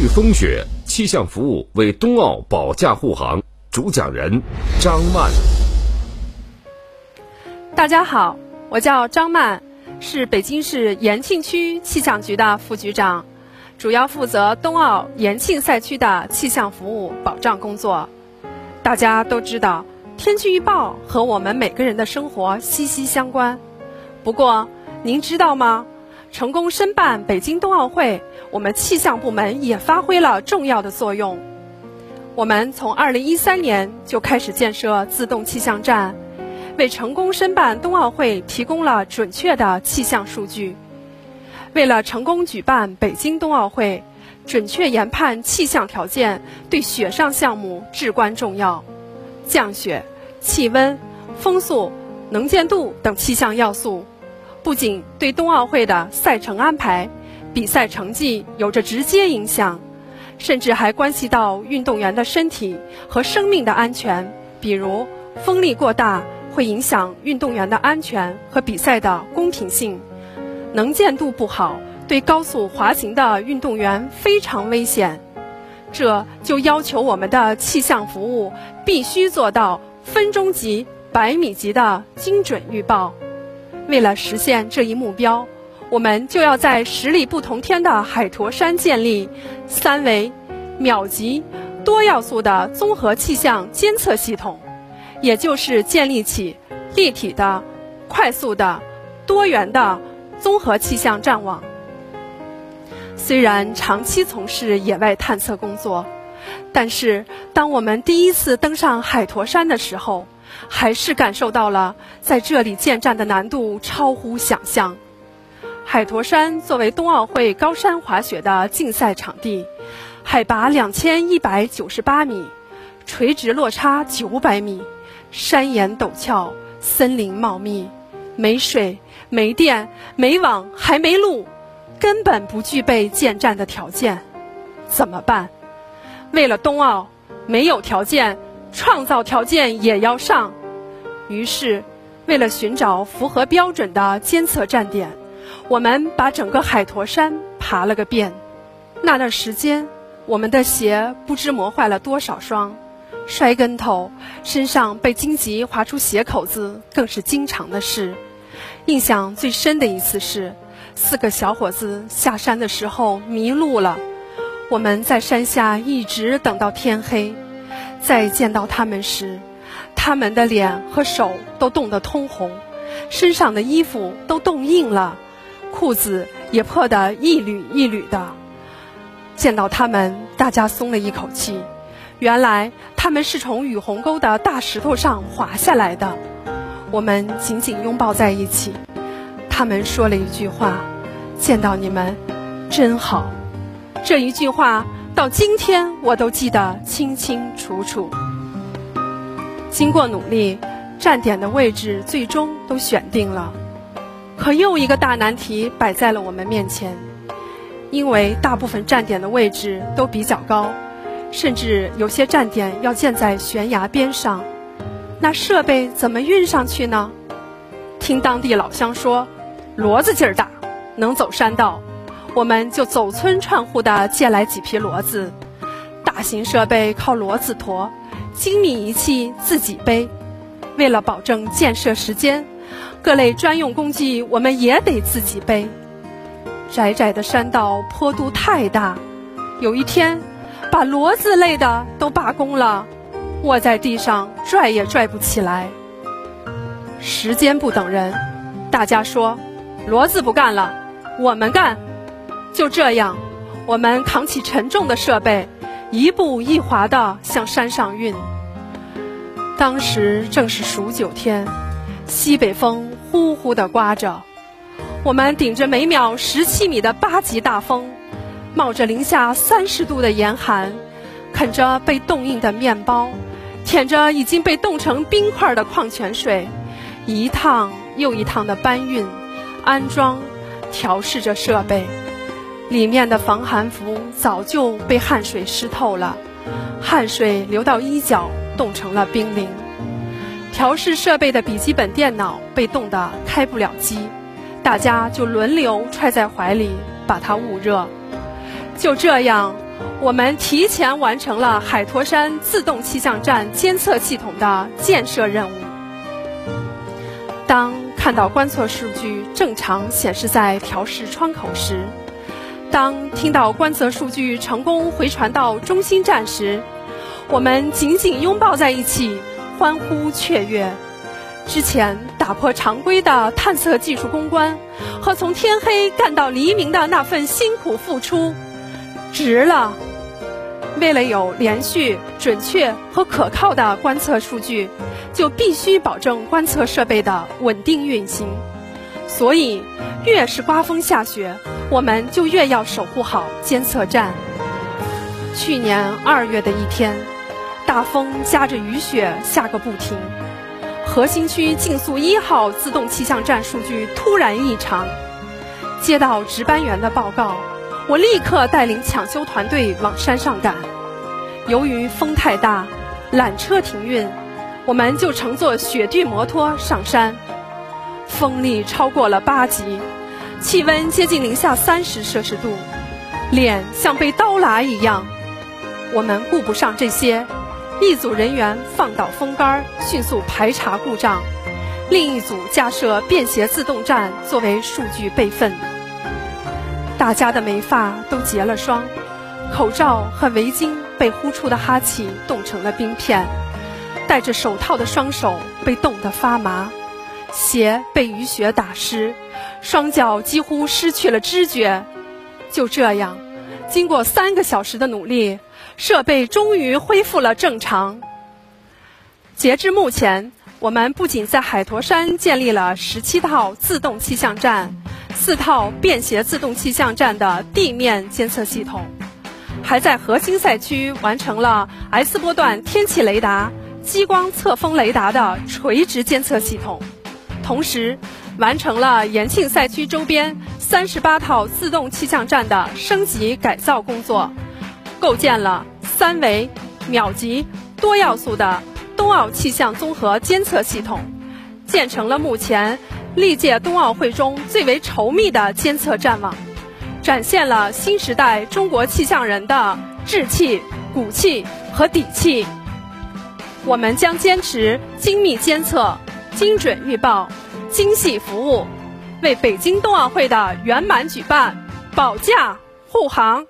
惧风雪，气象服务为冬奥保驾护航。主讲人张曼。大家好，我叫张曼，是北京市延庆区气象局的副局长，主要负责冬奥延庆赛区的气象服务保障工作。大家都知道，天气预报和我们每个人的生活息息相关。不过，您知道吗？成功申办北京冬奥会，我们气象部门也发挥了重要的作用。我们从2013年就开始建设自动气象站，为成功申办冬奥会提供了准确的气象数据。为了成功举办北京冬奥会，准确研判气象条件对雪上项目至关重要。降雪、气温、风速、能见度等气象要素。不仅对冬奥会的赛程安排、比赛成绩有着直接影响，甚至还关系到运动员的身体和生命的安全。比如，风力过大会影响运动员的安全和比赛的公平性；能见度不好，对高速滑行的运动员非常危险。这就要求我们的气象服务必须做到分钟级、百米级的精准预报。为了实现这一目标，我们就要在十里不同天的海坨山建立三维、秒级、多要素的综合气象监测系统，也就是建立起立体的、快速的、多元的综合气象站网。虽然长期从事野外探测工作，但是当我们第一次登上海坨山的时候，还是感受到了在这里建站的难度超乎想象。海坨山作为冬奥会高山滑雪的竞赛场地，海拔两千一百九十八米，垂直落差九百米，山岩陡峭，森林茂密，没水、没电、没网，还没路，根本不具备建站的条件。怎么办？为了冬奥，没有条件。创造条件也要上，于是，为了寻找符合标准的监测站点，我们把整个海坨山爬了个遍。那段时间，我们的鞋不知磨坏了多少双，摔跟头，身上被荆棘划出血口子更是经常的事。印象最深的一次是，四个小伙子下山的时候迷路了，我们在山下一直等到天黑。再见到他们时，他们的脸和手都冻得通红，身上的衣服都冻硬了，裤子也破得一缕一缕的。见到他们，大家松了一口气，原来他们是从雨虹沟的大石头上滑下来的。我们紧紧拥抱在一起，他们说了一句话：“见到你们，真好。”这一句话。到今天我都记得清清楚楚。经过努力，站点的位置最终都选定了。可又一个大难题摆在了我们面前，因为大部分站点的位置都比较高，甚至有些站点要建在悬崖边上，那设备怎么运上去呢？听当地老乡说，骡子劲儿大，能走山道。我们就走村串户的借来几匹骡子，大型设备靠骡子驮，精密仪器自己背。为了保证建设时间，各类专用工具我们也得自己背。窄窄的山道坡度太大，有一天，把骡子累的都罢工了，卧在地上拽也拽不起来。时间不等人，大家说，骡子不干了，我们干。就这样，我们扛起沉重的设备，一步一滑地向山上运。当时正是数九天，西北风呼呼地刮着，我们顶着每秒十七米的八级大风，冒着零下三十度的严寒，啃着被冻硬的面包，舔着已经被冻成冰块的矿泉水，一趟又一趟地搬运、安装、调试着设备。里面的防寒服早就被汗水湿透了，汗水流到衣角，冻成了冰凌。调试设备的笔记本电脑被冻得开不了机，大家就轮流揣在怀里把它捂热。就这样，我们提前完成了海坨山自动气象站监测系统的建设任务。当看到观测数据正常显示在调试窗口时，当听到观测数据成功回传到中心站时，我们紧紧拥抱在一起，欢呼雀跃。之前打破常规的探测技术攻关和从天黑干到黎明的那份辛苦付出，值了。为了有连续、准确和可靠的观测数据，就必须保证观测设备的稳定运行。所以，越是刮风下雪，我们就越要守护好监测站。去年二月的一天，大风夹着雨雪下个不停，核心区竞速一号自动气象站数据突然异常，接到值班员的报告。我立刻带领抢修团队往山上赶。由于风太大，缆车停运，我们就乘坐雪地摩托上山。风力超过了八级，气温接近零下三十摄氏度，脸像被刀剌一样。我们顾不上这些，一组人员放倒风杆，迅速排查故障；另一组架设便携自动站作为数据备份。大家的眉发都结了霜，口罩和围巾被呼出的哈气冻成了冰片，戴着手套的双手被冻得发麻，鞋被雨雪打湿，双脚几乎失去了知觉。就这样，经过三个小时的努力，设备终于恢复了正常。截至目前，我们不仅在海坨山建立了十七套自动气象站。四套便携自动气象站的地面监测系统，还在核心赛区完成了 S 波段天气雷达、激光测风雷达的垂直监测系统，同时完成了延庆赛区周边三十八套自动气象站的升级改造工作，构建了三维、秒级、多要素的冬奥气象综合监测系统，建成了目前。历届冬奥会中最为稠密的监测站网，展现了新时代中国气象人的志气、骨气和底气。我们将坚持精密监测、精准预报、精细服务，为北京冬奥会的圆满举办保驾护航。